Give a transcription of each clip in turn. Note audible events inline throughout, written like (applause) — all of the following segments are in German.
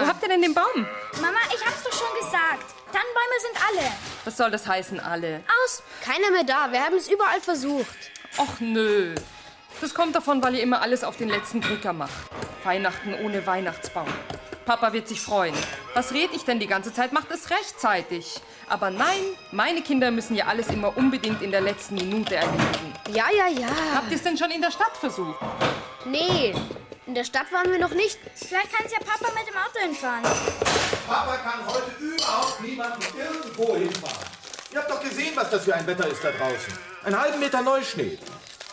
Mama! habt ihr denn den Baum? Mama, ich hab's doch schon gesagt. Tannenbäume sind alle. Was soll das heißen, alle? Aus. Keiner mehr da. Wir haben es überall versucht. Och nö. Das kommt davon, weil ihr immer alles auf den letzten Drücker macht. Weihnachten ohne Weihnachtsbaum. Papa wird sich freuen. Was red ich denn die ganze Zeit? Macht es rechtzeitig. Aber nein, meine Kinder müssen ja alles immer unbedingt in der letzten Minute erledigen. Ja, ja, ja. Habt ihr es denn schon in der Stadt versucht? Nee, in der Stadt waren wir noch nicht. Vielleicht kann es ja Papa mit dem Auto hinfahren. Papa kann heute überhaupt niemanden irgendwo hinfahren. Ihr habt doch gesehen, was das für ein Wetter ist da draußen. Einen halben Meter Neuschnee.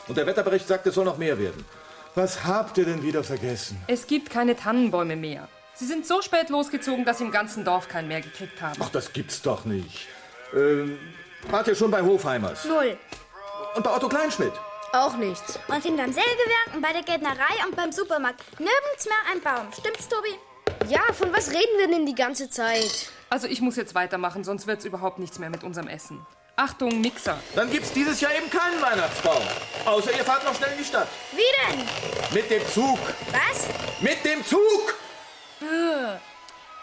Und der Wetterbericht sagt, es soll noch mehr werden. Was habt ihr denn wieder vergessen? Es gibt keine Tannenbäume mehr. Sie sind so spät losgezogen, dass sie im ganzen Dorf keinen mehr gekriegt haben. Ach, das gibt's doch nicht. Ähm, wart ihr schon bei Hofheimers? Null. Und bei Otto Kleinschmidt? Auch nichts. Und hinterm Sägewerk und bei der Gärtnerei und beim Supermarkt. Nirgends mehr ein Baum. Stimmt's, Tobi? Ja, von was reden wir denn die ganze Zeit? Also ich muss jetzt weitermachen, sonst wird's überhaupt nichts mehr mit unserem Essen. Achtung, Mixer. Dann gibt's dieses Jahr eben keinen Weihnachtsbaum. Außer ihr fahrt noch schnell in die Stadt. Wie denn? Mit dem Zug. Was? Mit dem Zug!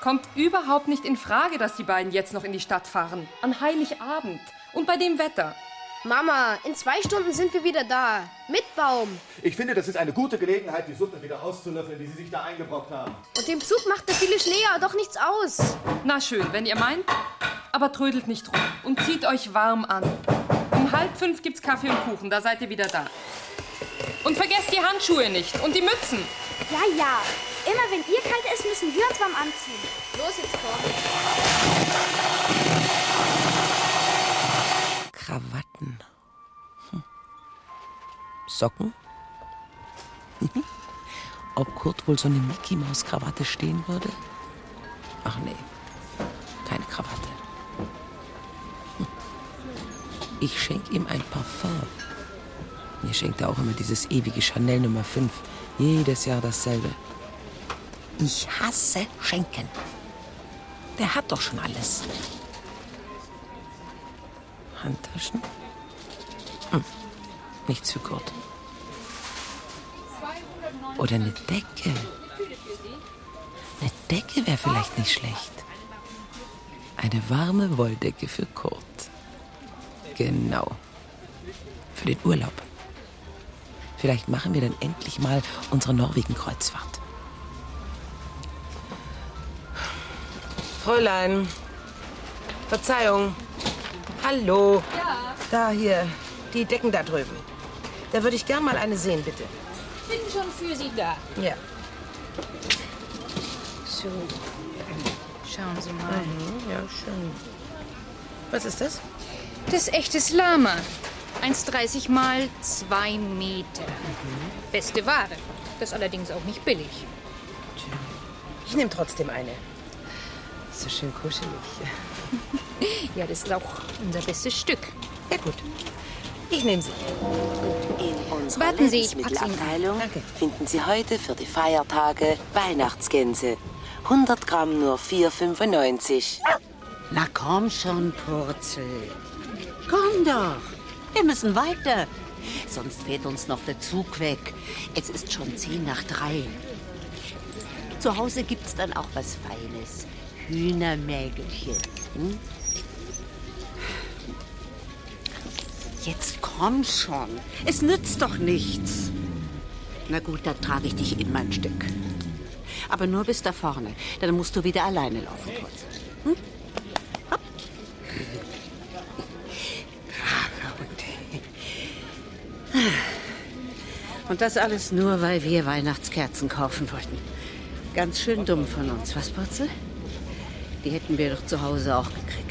Kommt überhaupt nicht in Frage, dass die beiden jetzt noch in die Stadt fahren. An Heiligabend. Und bei dem Wetter. Mama, in zwei Stunden sind wir wieder da. Mit Baum. Ich finde, das ist eine gute Gelegenheit, die Suppe wieder auszulöffeln, die Sie sich da eingebrockt haben. Und dem Zug macht der viele Schnee ja doch nichts aus. Na schön, wenn ihr meint. Aber trödelt nicht rum und zieht euch warm an. Um halb fünf gibt's Kaffee und Kuchen, da seid ihr wieder da. Und vergesst die Handschuhe nicht und die Mützen. Ja, ja. Immer wenn ihr kalt ist, müssen wir uns warm anziehen. Los jetzt, komm. Krawatten. Hm. Socken? (laughs) Ob Kurt wohl so eine Mickey Maus Krawatte stehen würde? Ach nee, keine Krawatte. (laughs) Ich schenk ihm ein Parfum. Mir schenkt er auch immer dieses ewige Chanel Nummer 5. Jedes Jahr dasselbe. Ich hasse Schenken. Der hat doch schon alles. Handtaschen? Hm. Nichts für Kurt. Oder eine Decke. Eine Decke wäre vielleicht nicht schlecht. Eine warme Wolldecke für Kurt. Genau. Für den Urlaub. Vielleicht machen wir dann endlich mal unsere Norwegen-Kreuzfahrt. Fräulein. Verzeihung. Hallo. Ja. Da hier. Die Decken da drüben. Da würde ich gern mal eine sehen, bitte. Bin schon für Sie da. Ja. So, schauen Sie mal. Mhm, ja, schön. Was ist das? Das ist echtes Lama. 1,30 mal 2 Meter. Beste Ware. Das allerdings auch nicht billig. Ich nehme trotzdem eine. So schön kuschelig. (laughs) Ja, das ist auch unser bestes Stück. Ja, gut. Ich nehme sie. In unserer Warten Sie, ich pack's Ihnen Lebensmittelabteilung Danke. finden Sie heute für die Feiertage Weihnachtsgänse. 100 Gramm nur 4,95. Na komm schon, Purzel. Komm doch. Wir müssen weiter. Sonst fährt uns noch der Zug weg. Es ist schon zehn nach drei. Zu Hause gibt's dann auch was Feines. Hühnermägelchen. Hm? Jetzt komm schon. Es nützt doch nichts. Na gut, dann trage ich dich in mein Stück. Aber nur bis da vorne. Dann musst du wieder alleine laufen, Purzel. Hm? Hopp. Und das alles nur, weil wir Weihnachtskerzen kaufen wollten. Ganz schön dumm von uns, was, Purzel? Die hätten wir doch zu Hause auch gekriegt.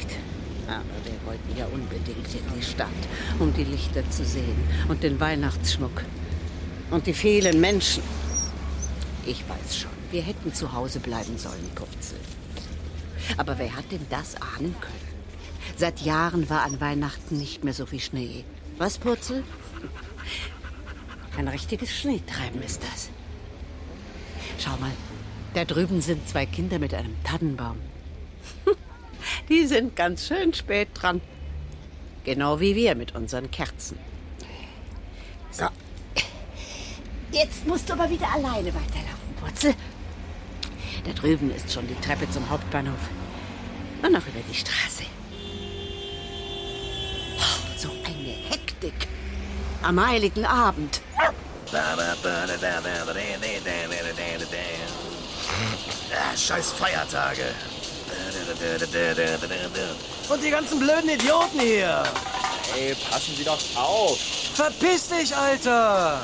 Aber wir wollten ja unbedingt in die Stadt, um die Lichter zu sehen und den Weihnachtsschmuck. Und die vielen Menschen. Ich weiß schon, wir hätten zu Hause bleiben sollen, Purzel. Aber wer hat denn das ahnen können? Seit Jahren war an Weihnachten nicht mehr so viel Schnee. Was, Purzel? Ein richtiges Schneetreiben ist das. Schau mal, da drüben sind zwei Kinder mit einem Tannenbaum. (laughs) Die sind ganz schön spät dran. Genau wie wir mit unseren Kerzen. So. Jetzt musst du aber wieder alleine weiterlaufen, Purzel. Da drüben ist schon die Treppe zum Hauptbahnhof. Und noch über die Straße. Oh, so eine Hektik. Am heiligen Abend. Ah, scheiß Feiertage. Und die ganzen blöden Idioten hier. Ey, passen Sie doch auf. Verpiss dich, Alter.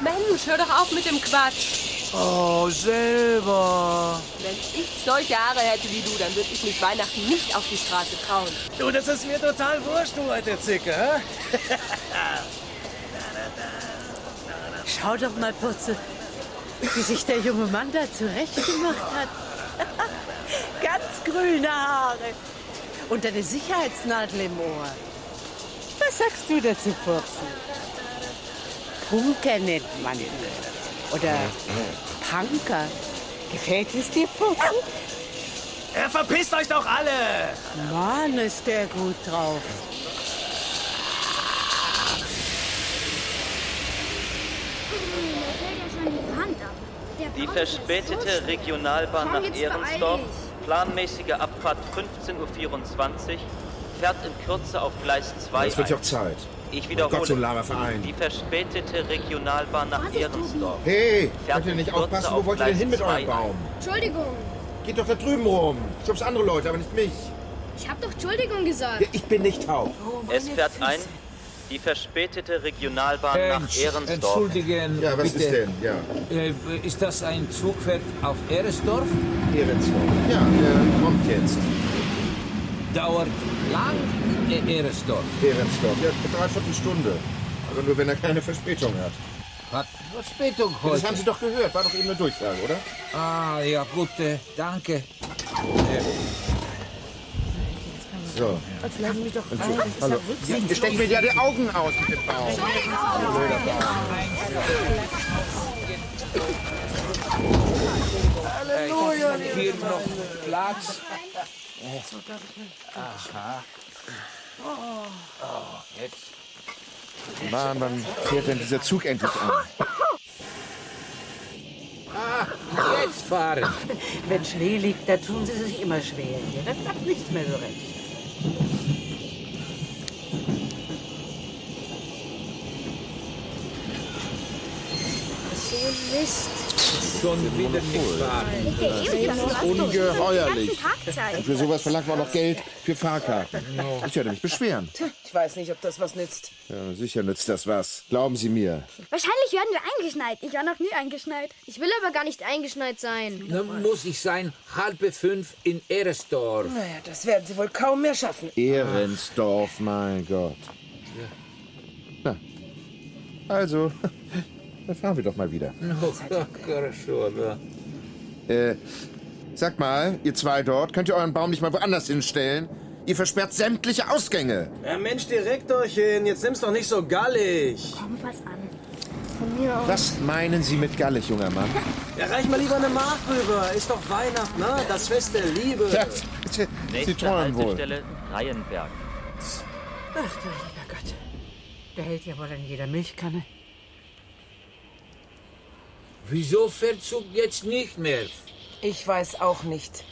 Mensch, hör doch auf mit dem Quatsch. Oh, selber. Wenn ich solche Haare hätte wie du, dann würde ich mich Weihnachten nicht auf die Straße trauen. Du, das ist mir total wurscht, du alte Zicke, hä? Schau doch mal, Purzel, wie sich der junge Mann da zurechtgemacht hat. (laughs) Ganz grüne Haare und eine Sicherheitsnadel im Ohr. Was sagst du dazu, Purzel? Punker nennt man ihn. Oder Punker. Gefällt es dir, Purzel? Er verpisst euch doch alle. Mann, ist der gut drauf. Die verspätete Regionalbahn nach Ehrensdorf, planmäßige Abfahrt 15.24 Uhr, fährt in Kürze auf Gleis 2 Es wird ja auch Zeit. Ich Oh wiederhole. Gott, so ein lahmer Verein. Die verspätete Regionalbahn nach Ehrensdorf. Hey, fährt könnt ihr nicht aufpassen? auf Wo wollt ihr denn hin mit eurem 2 ein. Baum? Entschuldigung. Geht doch da drüben rum. Schubst andere Leute, aber nicht mich. Ich hab doch Entschuldigung gesagt. Ja, ich bin nicht taub. Es fährt ein. Die verspätete Regionalbahn nach Ehrensdorf. Entschuldigen, Ja, was bitte. ist denn? Ja. Äh, ist das ein Zugfahrt auf Eresdorf? Ehrensdorf. Ja, der kommt jetzt. Dauert lang in Eresdorf. Ehrensdorf. Ja, eine Dreiviertelstunde. Aber nur, wenn er keine Verspätung hat. Hat Verspätung heute. das haben Sie doch gehört. War doch eben eine Durchsage, oder? Ah, ja, gut, äh, danke. Äh, So. Jetzt lassen mich doch Entschuldigung. Hallo. Ihr steckt mir ja die Augen aus mit dem Baum. Blöder Halleluja! Hier noch Platz. Aha. Oh, jetzt. Mann, wann fährt denn dieser Zug endlich an? Ah, jetzt fahren. Wenn Schnee liegt, da tun sie sich immer schwer hier. Da klappt nichts mehr so recht. Thank you. Mist. Schon wieder nicht fahren. Ungeheuerlich. Und für sowas verlangt man noch Geld für Fahrkarten. Ich werde mich beschweren. Ich weiß nicht, ob das was nützt. Ja, sicher nützt das was. Glauben Sie mir. Wahrscheinlich werden wir eingeschneit. Ich war noch nie eingeschneit. Ich will aber gar nicht eingeschneit sein. Dann muss ich sein, halbe fünf in Eresdorf. Naja, das werden Sie wohl kaum mehr schaffen. Ehrensdorf, mein Gott. Na, also, dann fahren wir doch mal wieder. (laughs) Äh, sag mal, ihr zwei dort, könnt ihr euren Baum nicht mal woanders hinstellen? Ihr versperrt sämtliche Ausgänge. Ja, Mensch, direkt euch hin. Jetzt nimm's doch nicht so gallig. Komm was an. Von mir aus. Was meinen Sie mit gallig, junger Mann? Ja, reich mal lieber eine Mark rüber. Ist doch Weihnachten, ne? Das Fest der Liebe. Ja, Sie träumen wohl. Reihenberg. Ach, du lieber Gott. Der hält ja wohl in jeder Milchkanne. Wieso fährt Zug jetzt nicht mehr? Ich weiß auch nicht.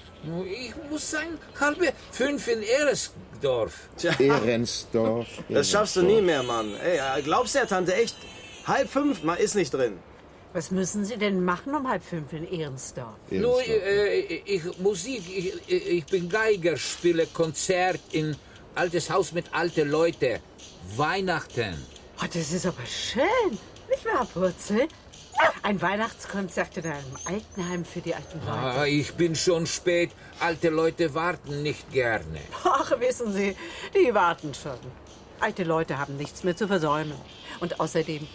Ich muss sein, halbe fünf in Eresdorf. Ehrensdorf. (laughs) Das schaffst du nie mehr, Mann. Ey, glaubst du, Tante, echt? Halb fünf, man ist nicht drin. Was müssen Sie denn machen um halb fünf in Ehrensdorf? Nur äh, ich, Musik, ich, ich bin Geiger, spiele Konzert in altes Haus mit alten Leuten. Weihnachten. Oh, das ist aber schön. Nicht wahr, Purzel? Ein Weihnachtskonzert in einem Altenheim für die alten Leute. Ah, ich bin schon spät. Alte Leute warten nicht gerne. Ach, wissen Sie, die warten schon. Alte Leute haben nichts mehr zu versäumen. Und außerdem,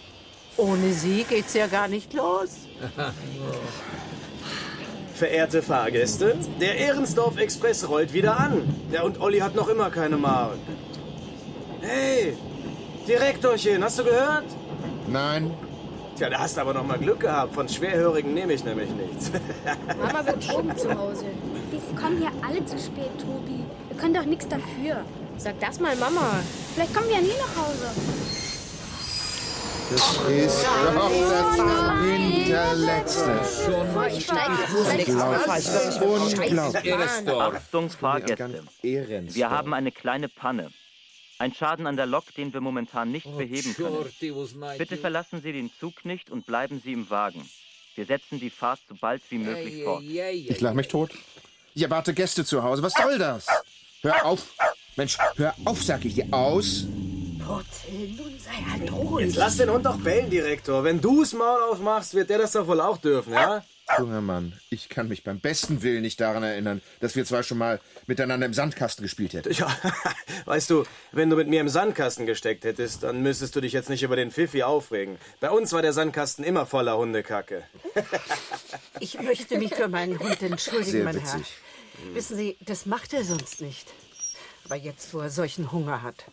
ohne sie geht's ja gar nicht los. (laughs) Verehrte Fahrgäste, der Ehrensdorf Express rollt wieder an. Ja, und Olli hat noch immer keine Mark. Hey, Direktorchen, hast du gehört? Nein. Tja, da hast du aber noch mal Glück gehabt. Von Schwerhörigen nehme ich nämlich nichts. (laughs) Mama wird oben zu Hause. Die kommen hier alle zu spät, Tobi. Wir können doch nichts dafür. Sag das mal, Mama. Vielleicht kommen wir ja nie nach Hause. Das ist doch das Hinterletzte. Ich steige Unglaublich. Achtung, Fahrgäste. Wir haben eine kleine Panne. Ein Schaden an der Lok, den wir momentan nicht beheben können. Bitte verlassen Sie den Zug nicht und bleiben Sie im Wagen. Wir setzen die Fahrt so bald wie möglich fort. Ich lach mich tot. Ich erwarte Gäste zu Hause. Was soll das? Hör auf. Mensch, hör auf, sag ich dir. Aus. Purzel, nun sei halt ruhig. Jetzt lass den Hund doch bellen, Direktor. Wenn du's Maul aufmachst, wird der das doch wohl auch dürfen, ja? Junger Mann, ich kann mich beim besten Willen nicht daran erinnern, dass wir zwar schon mal miteinander im Sandkasten gespielt hätten. Ja, (laughs) weißt du, wenn du mit mir im Sandkasten gesteckt hättest, dann müsstest du dich jetzt nicht über den Pfiffi aufregen. Bei uns war der Sandkasten immer voller Hundekacke. (laughs) Ich möchte mich für meinen Hund entschuldigen, Sehr mein Herr. witzig. Wissen Sie, das macht er sonst nicht. Aber jetzt, wo er solchen Hunger hat.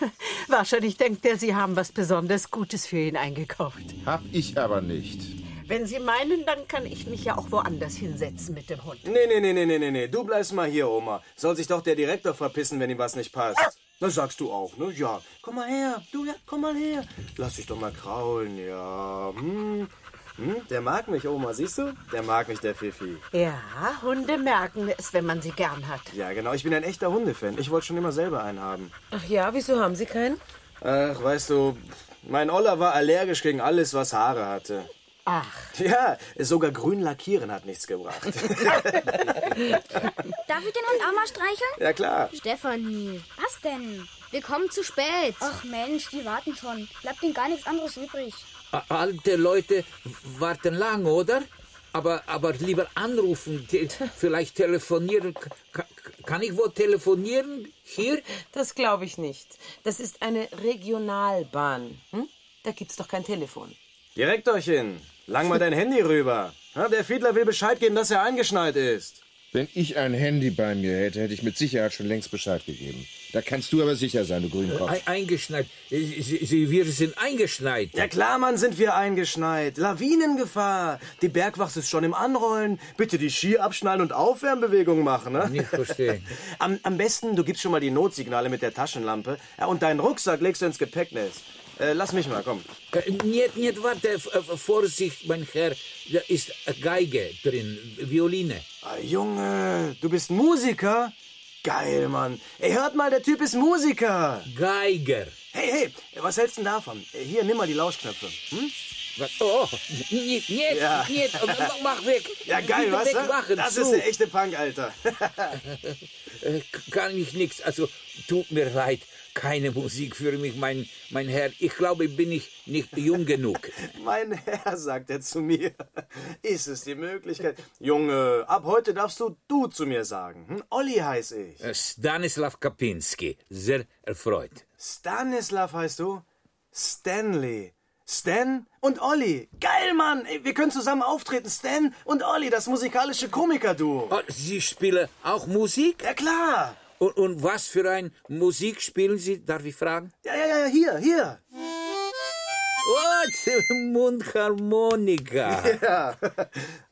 (laughs) Wahrscheinlich denkt er, Sie haben was besonders Gutes für ihn eingekauft. Hab ich aber nicht. Wenn Sie meinen, dann kann ich mich ja auch woanders hinsetzen mit dem Hund. Nee, nee, nee, nee, nee, nee, nee. Du bleibst mal hier, Oma. Soll sich doch der Direktor verpissen, wenn ihm was nicht passt. Das sagst du auch, ne? Ja. Komm mal her. Du, ja, komm mal her. Lass dich doch mal kraulen, ja. Hm. Hm? Der mag mich, Oma, siehst du? Der mag mich, der Fifi. Ja, Hunde merken es, wenn man sie gern hat. Ja, genau. Ich bin ein echter Hundefan. Ich wollte schon immer selber einen haben. Ach ja, wieso haben Sie keinen? Ach, weißt du, mein Olla war allergisch gegen alles, was Haare hatte. Ach. Ja, sogar grün lackieren hat nichts gebracht. (laughs) Darf ich den Hund auch mal streicheln? ja, klar. Stefanie, Was denn? wir kommen zu spät. Ach Mensch, die warten schon. Bleibt ihnen gar nichts anderes übrig. Alte Leute warten lang, oder? Aber, aber lieber anrufen, te vielleicht telefonieren. K kann ich wohl telefonieren? Hier? Das glaube ich nicht. Das ist eine Regionalbahn. Hm? Da gibt's doch kein Telefon. Direktorchen, lang mal dein Handy rüber. Ja, der Fiedler will Bescheid geben, dass er eingeschneit ist. Wenn ich ein Handy bei mir hätte, hätte ich mit Sicherheit schon längst Bescheid gegeben. Da kannst du aber sicher sein, du Grünkopf. Ei- Eingeschneit. Sie, Sie, wir sind eingeschneit. Ja klar, Mann, sind wir eingeschneit. Lawinengefahr. Die Bergwacht ist schon im Anrollen. Bitte die Ski abschnallen und Aufwärmbewegungen machen, ne? Nicht verstehen. (laughs) am, am besten, du gibst schon mal die Notsignale mit der Taschenlampe. Ja, und deinen Rucksack legst du ins Gepäcknest. Äh, lass mich mal, komm. Nicht, nicht, warte, Vorsicht, mein Herr. Da ist Geige drin, Violine. Ah, Junge, du bist Musiker? Geil, Mann. Ey, hört mal, der Typ ist Musiker. Geiger. Hey, hey, was hältst du denn davon? Äh, Hier, nimm mal die Lauschknöpfe. Hm? Was? Oh, nicht, nicht, Ja. nicht, mach weg. Ja, geil, Bitte was? wegmachen, Das zu. ist der echte Punk, Alter. (laughs) Äh, Kann ich nichts, also tut mir leid, keine Musik für mich, mein, mein Herr. Ich glaube, bin ich nicht jung genug. (laughs) mein Herr, sagt er zu mir. Ist es die Möglichkeit? Junge, ab heute darfst du du zu mir sagen. Hm? Olli heiß ich. Äh, Stanislav Kapinski, sehr erfreut. Stanislav heißt du? Stanley. Stan und Olli. Geil, Mann. Wir können zusammen auftreten. Stan und Olli, das musikalische Komikerduo. Oh, Sie spielen auch Musik? Ja, klar. Und, und was für ein Musik spielen Sie, darf ich fragen? Ja, ja, ja, hier, hier. Oh, (laughs) Mundharmonika. Ja. (laughs)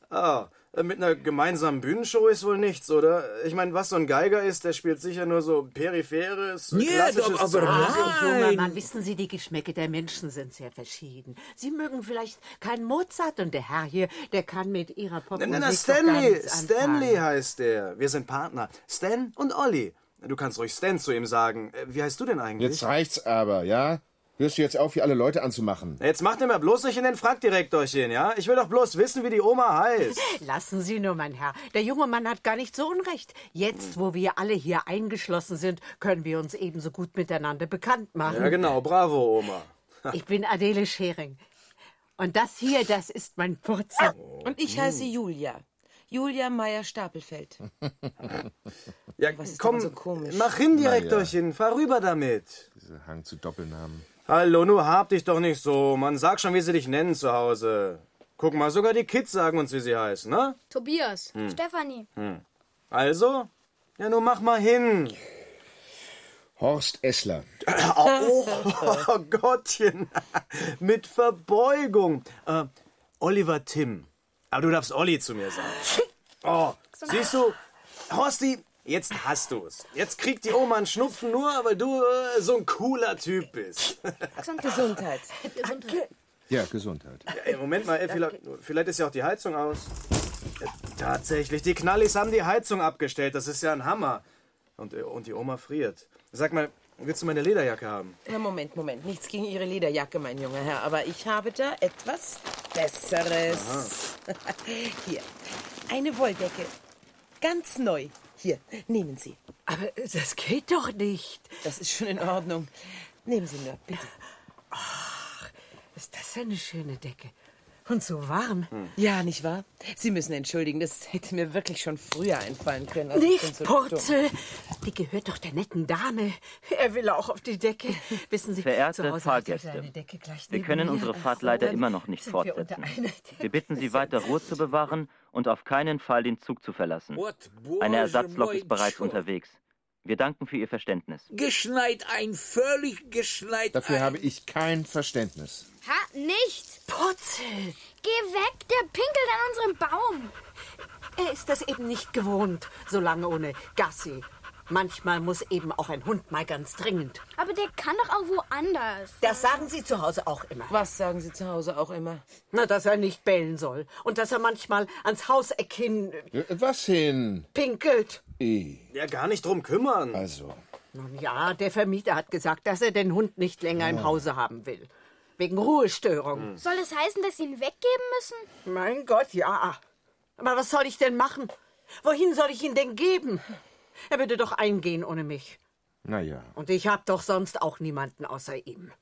Ah, mit einer gemeinsamen Bühnenshow ist wohl nichts, oder? Ich meine, was so ein Geiger ist, der spielt sicher nur so peripheres, Nee, klassisches aber- aber. Ach, junger Mann, wissen Sie, die Geschmäcke der Menschen sind sehr verschieden. Sie mögen vielleicht keinen Mozart und der Herr hier, der kann mit Ihrer Popmusik na, na, doch gar Stanley. Stanley heißt der. Wir sind Partner. Stan und Olli. Du kannst ruhig Stan zu ihm sagen. Äh, Wie heißt du denn eigentlich? Jetzt reicht's aber, ja? Hörst du jetzt auf, hier alle Leute anzumachen? Jetzt macht ihr mir bloß nicht in den Frackdirektorchen, ja? Ich will doch bloß wissen, wie die Oma heißt. (laughs) Lassen Sie nur, mein Herr. Der junge Mann hat gar nicht so unrecht. Jetzt, wo wir alle hier eingeschlossen sind, können wir uns ebenso gut miteinander bekannt machen. Ja, genau. Bravo, Oma. (laughs) Ich bin Adele Schering. Und das hier, das ist mein Purzel. Und ich heiße Julia. Julia Meyer-Stapelfeld. Ja, komm, so mach hin, Direktorchen. Fahr rüber damit. Dieser Hang zu Doppelnamen. Hallo, nur hab dich doch nicht so. Man sag schon, wie sie dich nennen zu Hause. Guck mal, sogar die Kids sagen uns, wie sie heißt, ne? Tobias. Hm. Stefanie. Hm. Also? Ja, nun mach mal hin. Horst Essler. (laughs) Oh, oh Gottchen. (laughs) Mit Verbeugung. Äh, Oliver Tim. Aber du darfst Olli zu mir sagen. (laughs) Oh, siehst du, Horsti, jetzt hast du's. Jetzt kriegt die Oma einen Schnupfen nur, weil du äh, so ein cooler Typ bist. (laughs) Gesundheit. Gesundheit. Ja, Gesundheit. Ja, Moment mal, ey, vielleicht, vielleicht ist ja auch die Heizung aus. Ja, tatsächlich, die Knallis haben die Heizung abgestellt. Das ist ja ein Hammer. Und, äh, und die Oma friert. Sag mal, willst du meine Lederjacke haben? Na, Moment, Moment. Nichts gegen Ihre Lederjacke, mein junger Herr. Aber ich habe da etwas Besseres. (laughs) Hier, eine Wolldecke. Ganz neu. Hier, nehmen Sie. Aber das geht doch nicht. Das ist schon in Ordnung. Nehmen Sie nur, bitte. Ach, ist das eine schöne Decke. Und so warm. Hm. Ja, nicht wahr? Sie müssen entschuldigen, das hätte mir wirklich schon früher einfallen können. Also nicht so Purzel. Die gehört doch der netten Dame. Er will auch auf die Decke. (laughs) Wissen Sie, Verehrte Fahrgäste, wir können unsere Fahrt leider immer noch nicht fortsetzen. Wir bitten Sie weiter Ruhe zu bewahren und auf keinen Fall den Zug zu verlassen. Eine Ersatzlok ist bereits unterwegs. Wir danken für Ihr Verständnis. Geschneit ein, völlig geschneit Dafür ein. habe ich kein Verständnis. Ha, nicht! Putzel! Geh weg, der pinkelt an unserem Baum. Er ist das eben nicht gewohnt, so lange ohne Gassi. Manchmal muss eben auch ein Hund mal ganz dringend. Aber der kann doch auch woanders. Das sagen Sie zu Hause auch immer. Was sagen Sie zu Hause auch immer? Na, dass er nicht bellen soll. Und dass er manchmal ans Hauseck hin. Was hin? Pinkelt. I. Ja, gar nicht drum kümmern. Also. Nun ja, der Vermieter hat gesagt, dass er den Hund nicht länger im Hause haben will. Wegen Ruhestörung. Hm. Soll das heißen, dass Sie ihn weggeben müssen? Mein Gott, ja. Aber was soll ich denn machen? Wohin soll ich ihn denn geben? Er würde doch eingehen ohne mich. Na ja. Und ich hab doch sonst auch niemanden außer ihm.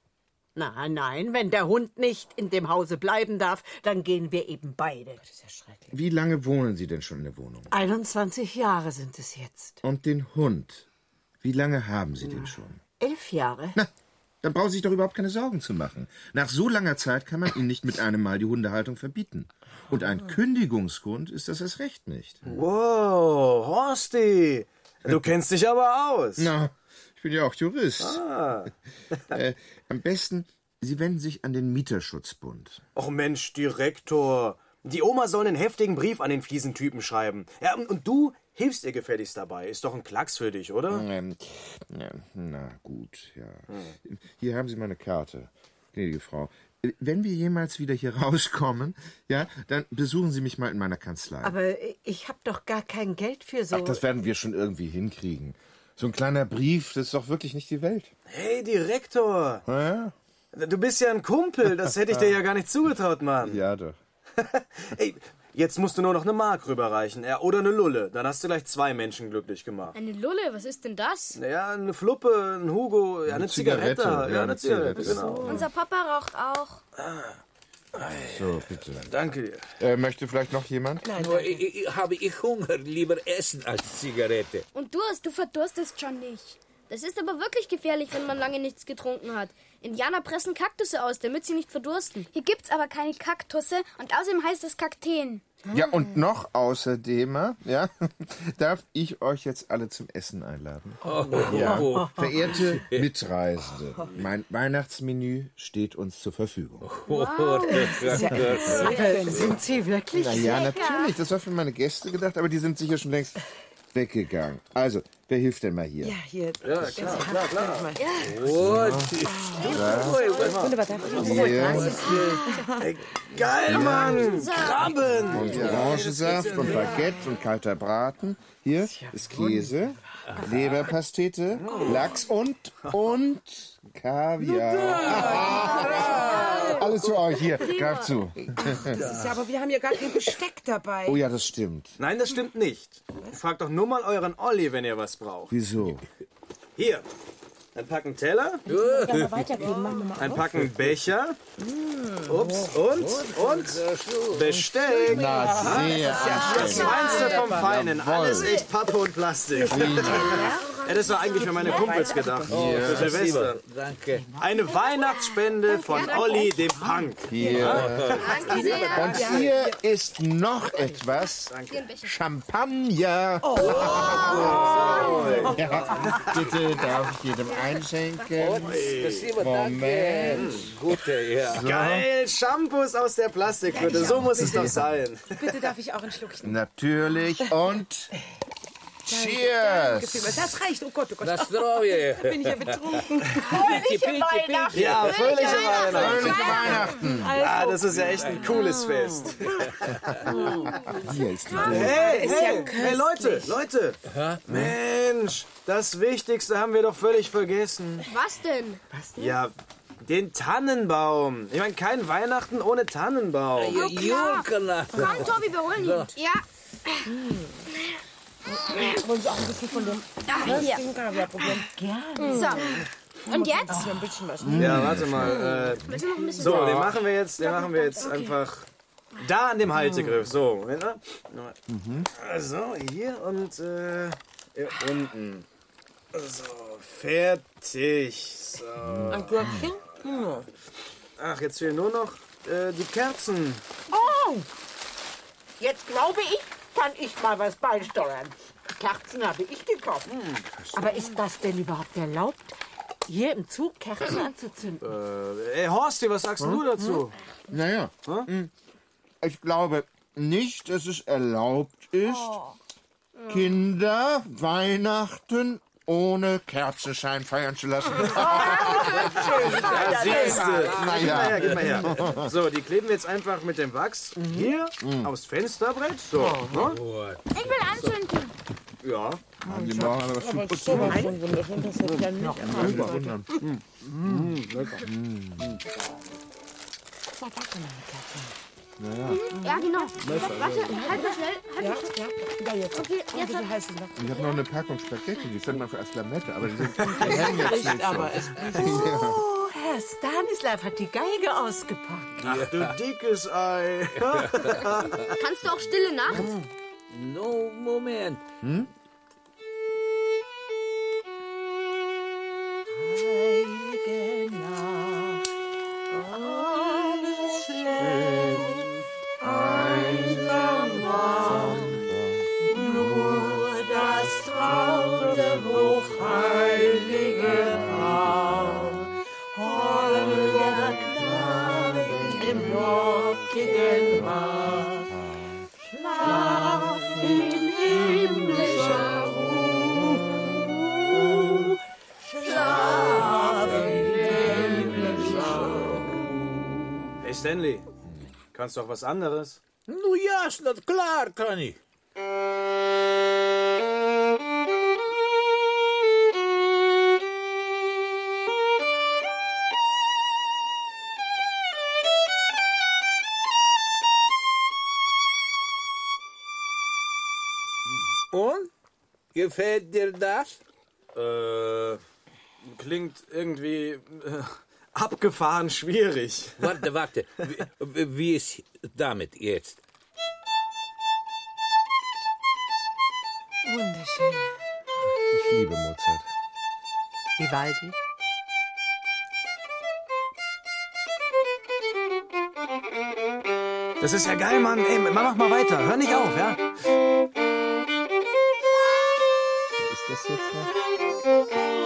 Na, nein, wenn der Hund nicht in dem Hause bleiben darf, dann gehen wir eben beide. Das ist ja schrecklich. Wie lange wohnen Sie denn schon in der Wohnung? 21 Jahre sind es jetzt. Und den Hund? Wie lange haben Sie den schon? Elf Jahre. Na, dann brauchen Sie sich doch überhaupt keine Sorgen zu machen. Nach so langer Zeit kann man Ihnen nicht mit einem Mal die Hundehaltung verbieten. Und ein Kündigungsgrund ist das erst recht nicht. Wow, Horsti, du kennst dich aber aus. Na, bin ja auch Jurist. Ah. (laughs) äh, am besten, Sie wenden sich an den Mieterschutzbund. Och Mensch, Direktor. Die Oma soll einen heftigen Brief an den fiesen Typen schreiben. Ja, und, du hilfst ihr gefälligst dabei. Ist doch ein Klacks für dich, oder? Ähm, ja, na gut, ja. Hm. Hier haben Sie meine Karte, gnädige Frau. Wenn wir jemals wieder hier (laughs) rauskommen, ja, dann besuchen Sie mich mal in meiner Kanzlei. Aber ich habe doch gar kein Geld für so. Ach, das werden wir schon irgendwie hinkriegen. So ein kleiner Brief, das ist doch wirklich nicht die Welt. Hey, Direktor. Ja? Du bist ja ein Kumpel, das hätte ich dir ja gar nicht zugetraut, Mann. Ja, doch. (laughs) Ey, jetzt musst du nur noch eine Mark rüberreichen. Ja, oder eine Lulle. Dann hast du gleich zwei Menschen glücklich gemacht. Eine Lulle? Was ist denn das? Naja, eine Fluppe, ein Hugo, ja, eine, eine Zigarette. Zigarette. Ja, eine Zigarette, genau. Unser Papa raucht auch. So, bitte. Danke dir. Äh, möchte vielleicht noch jemand? Nein, Nur ich, ich, habe ich Hunger, lieber Essen als Zigarette. Und Durst, du verdurstest schon nicht. Das ist aber wirklich gefährlich, wenn man lange nichts getrunken hat. Indianer pressen Kaktusse aus, damit sie nicht verdursten. Hier gibt's aber keine Kaktusse und außerdem heißt es Kakteen. Ja, und noch außerdem, ja, (laughs) darf ich euch jetzt alle zum Essen einladen. Oh. Ja. Verehrte (laughs) Mitreisende, mein Weihnachtsmenü steht uns zur Verfügung. Wow. Ja sind Sie wirklich? Na ja, natürlich. Das war für meine Gäste gedacht, aber die sind sicher schon längst weggegangen. Also, wer hilft denn mal hier? Ja, hier. Ja, klar, klar, klar. Ja. Oh, Wunderbar. Ey, geil, Mann! Krabben! Und Orangensaft und Baguette und kalter Braten. Hier ist Käse. Leberpastete, Lachs und, und Kaviar. (laughs) Alles für euch. Hier, greif zu. Das ist ja, aber wir haben ja gar kein Besteck dabei. Oh ja, das stimmt. Nein, das stimmt nicht. Fragt doch nur mal euren Olli, wenn ihr was braucht. Wieso? Hier, ein Packen Teller. Ja, Ein. Packen Becher. Ups, und, und Besteck. Na, sehr Das schön. Feinste vom Feinen. Alles echt Pappe und Plastik. Ja, das war eigentlich für meine Kumpels gedacht. Für Silvester. Danke. Eine Weihnachtsspende von Olli, dem Punk. Hier. Und hier ist noch etwas. Champagner. (laughs) Ja, bitte darf ich jedem einschenken. Moment. Gute, ja. Geil, Shampoos aus der Plastikflöte. So muss es doch sein. Bitte darf ich auch ein Schluckchen. Natürlich und Cheers. vielmals. Das reicht. Oh Gott, oh Gott. Na zdrowie. Da bin ich ja betrunken. Fröhliche Weihnachten. Ja, fröhliche Weihnachten. Fröhliche Weihnachten. Ah, das ist ja echt ein cooles Fest. Hier ist die Hey, ja hey, hey, Leute, Leute. Mensch, das Wichtigste haben wir doch völlig vergessen. Was denn? Ja, den Tannenbaum. Ich meine, kein Weihnachten ohne Tannenbaum. Jürgen. Komm, Tobi, wir holen ihn. Ja. Wollen Sie auch ein bisschen von dem hier. köstlichen Kaviar probieren? So. Und jetzt? Ach, ein bisschen was. Ja, warte mal. Äh, noch ein so, den machen wir jetzt, den machen wir jetzt einfach da an dem Haltegriff. So, Moment mal. So, hier und äh, hier unten. So, fertig. So. Ein Glöckchen? Ja. Ach, jetzt fehlen nur noch äh, die Kerzen. Oh, jetzt glaube ich, kann ich mal was beisteuern. Kerzen habe ich gekauft. Aber ist das denn überhaupt erlaubt, hier im Zug Kerzen anzuzünden? Äh, ey, Horsti, was sagst du dazu? Naja, hm. ich glaube nicht, dass es erlaubt ist, Kinder Weihnachten ohne Kerzenschein feiern zu lassen. (laughs) Ja, siehste. Na Gib mal her, gib mal her. So, die kleben wir jetzt einfach mit dem Wachs hier aufs Fensterbrett. So, ne? Ich will anzünden. Ja. Die brauchen aber Putzen. sowas von wunderschön, das hätte ich ja nicht erwartet. Überwundern. Ja, genau. Warte, halt mal schnell. Halt Ja, mal schnell. ja, ja, jetzt. Okay, jetzt Wie heißt es noch? Ich habe noch eine Packung Spaghetti, die fände man für als Lamette, aber die sind (laughs) hängen jetzt nicht aber, so. es (laughs) Oh, Herr Stanislav hat die Geige ausgepackt. Ach du dickes Ei. (laughs) Kannst du auch Stille Nacht? No, Moment. Heilige kannst du auch was anderes? Ну ясно, klar kann ich. Und? Gefällt dir das? Äh, klingt irgendwie äh, abgefahren schwierig. Warte, warte. Wie, wie ist damit jetzt? Wunderschön. Ich liebe Mozart. Vivaldi. Das ist ja geil, Mann. Ey, mach mal weiter. Hör nicht auf, ja? Ist das jetzt noch?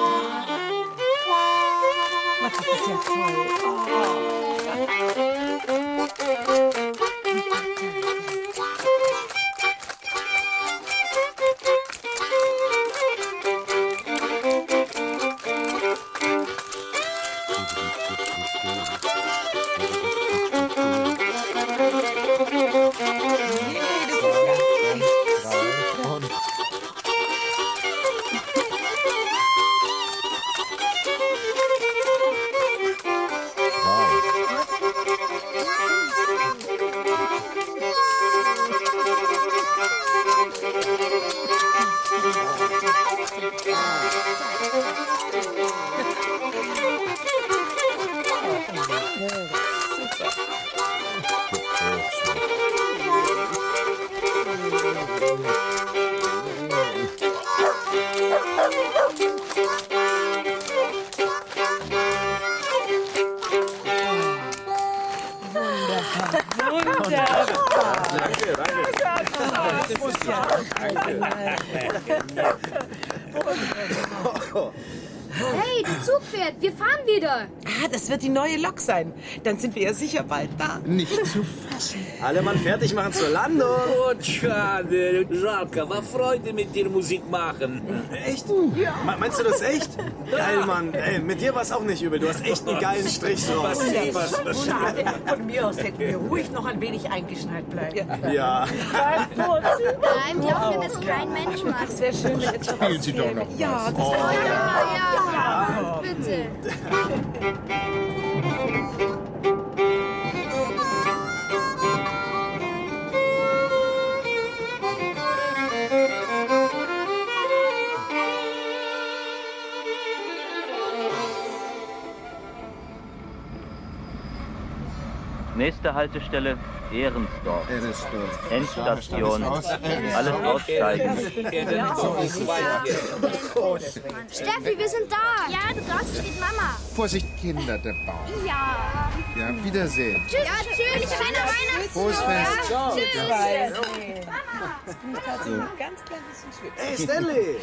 Das ist ja Und Hey, der Zug fährt. Wir fahren wieder. Ah, das wird die neue Lok sein. Dann sind wir ja sicher bald da. Nicht zu fassen. Alle Mann fertig machen zur Landung. Oh, schade. Žalka, war Freude mit dir Musik machen. Echt? Ja. Meinst du das echt? Geil, Mann. Ey, mit dir war es auch nicht übel. Du hast echt einen geilen Strich drauf. Schade. Von mir aus hätten wir ruhig noch ein wenig eingeschneit bleiben. Ja. Nein, glauben wir, dass kein Mensch macht. Es wäre schön, wenn jetzt Spielen Sie doch noch Ja, das Oh. Ja, ja, ja. Bitte. (laughs) Nächste Haltestelle Ehrensdorf. Ehrensdorf. Endstation. Alles aussteigen. Steffi, wir sind da. Ja, da draußen steht Mama. Vorsicht, Kinder, der Baum. Ja. Ja, Wiedersehen. Tschüss. Ja, tschüss. Schöne Weihnachten. Frohes Fest mich tatsächlich ein ganz klein bisschen schwitzen. Hey Stanley!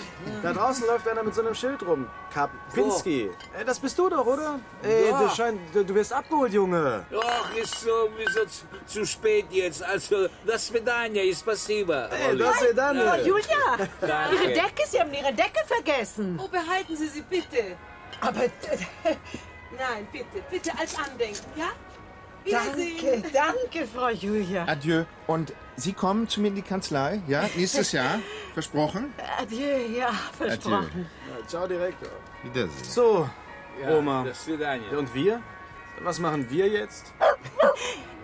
da draußen läuft einer mit so einem Schild rum. Kapinski. Ey, äh, das bist du doch, oder? Ey, Ja. du, schein, du, du wirst abgeholt, Junge. Doch, ist so sowieso zu, zu spät jetzt. Also, das Svidania ist passiver. Ey, das ist dann. Oh, äh, Julia, Danke. Ihre Decke, Sie haben Ihre Decke vergessen. Oh, behalten Sie sie bitte. Aber, äh, nein, bitte, bitte als Andenken, ja? Danke, danke, Frau Julia. Adieu. Und Sie kommen zu mir in die Kanzlei, ja? Nächstes Jahr. Versprochen? Adieu, ja, versprochen. Ja, ciao, Direktor. Wiedersehen. So, Ja, Oma. Und wir? Was machen wir jetzt?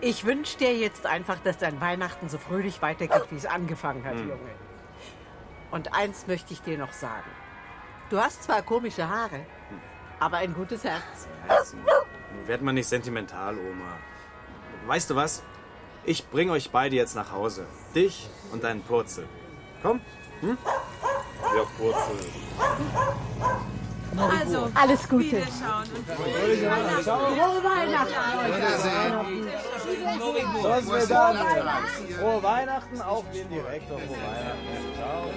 Ich wünsche dir jetzt einfach, dass dein Weihnachten so fröhlich weitergeht, wie es angefangen hat, Hm. Junge. Und eins möchte ich dir noch sagen. Du hast zwar komische Haare, aber ein gutes Herz. Werd mal nicht sentimental, Oma. Weißt du was? Ich bring euch beide jetzt nach Hause. Dich und deinen Purzel. Komm. Hm? Ja, Purzel. Also, alles Gute. Frohe Weihnachten. Frohe Weihnachten. Sonst. Frohe Weihnachten, auch den Direktor. Frohe Weihnachten. Ciao.